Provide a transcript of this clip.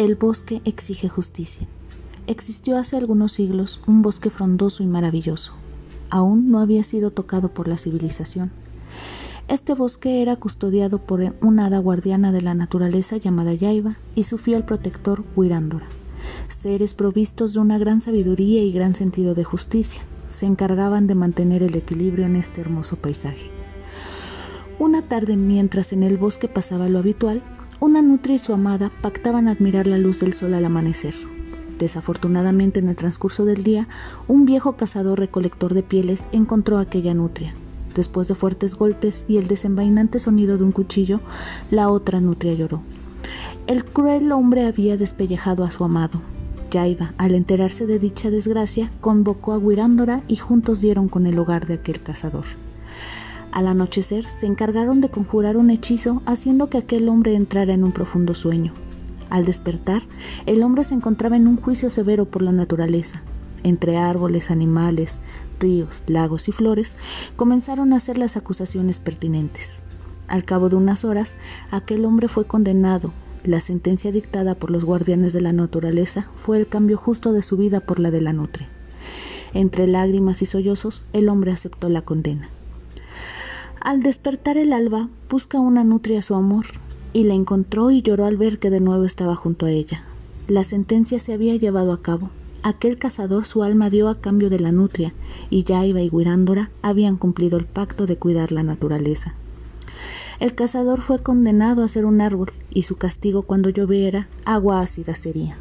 El bosque exige justicia. Existió hace algunos siglos un bosque frondoso y maravilloso. Aún no había sido tocado por la civilización. Este bosque era custodiado por una hada guardiana de la naturaleza llamada Yaiba y su fiel protector Wirándora, seres provistos de una gran sabiduría y gran sentido de justicia. Se encargaban de mantener el equilibrio en este hermoso paisaje. Una tarde, mientras en el bosque pasaba lo habitual, una nutria y su amada pactaban admirar la luz del sol al amanecer. Desafortunadamente, en el transcurso del día, un viejo cazador recolector de pieles encontró a aquella nutria. Después de fuertes golpes y el desenvainante sonido de un cuchillo, la otra nutria lloró. El cruel hombre había despellejado a su amado. Yaiba, al enterarse de dicha desgracia, convocó a Wirándora y juntos dieron con el hogar de aquel cazador. Al anochecer se encargaron de conjurar un hechizo haciendo que aquel hombre entrara en un profundo sueño. Al despertar, el hombre se encontraba en un juicio severo por la naturaleza. Entre árboles, animales, ríos, lagos y flores comenzaron a hacer las acusaciones pertinentes. Al cabo de unas horas, aquel hombre fue condenado. La sentencia dictada por los guardianes de la naturaleza fue el cambio justo de su vida por la de la nutria. Entre lágrimas y sollozos, el hombre aceptó la condena. Al despertar el alba, busca una nutria su amor, y la encontró y lloró al ver que de nuevo estaba junto a ella. La sentencia se había llevado a cabo. Aquel cazador su alma dio a cambio de la nutria, y Yaiba y Guirándora habían cumplido el pacto de cuidar la naturaleza. El cazador fue condenado a ser un árbol, y su castigo cuando lloviera agua ácida sería.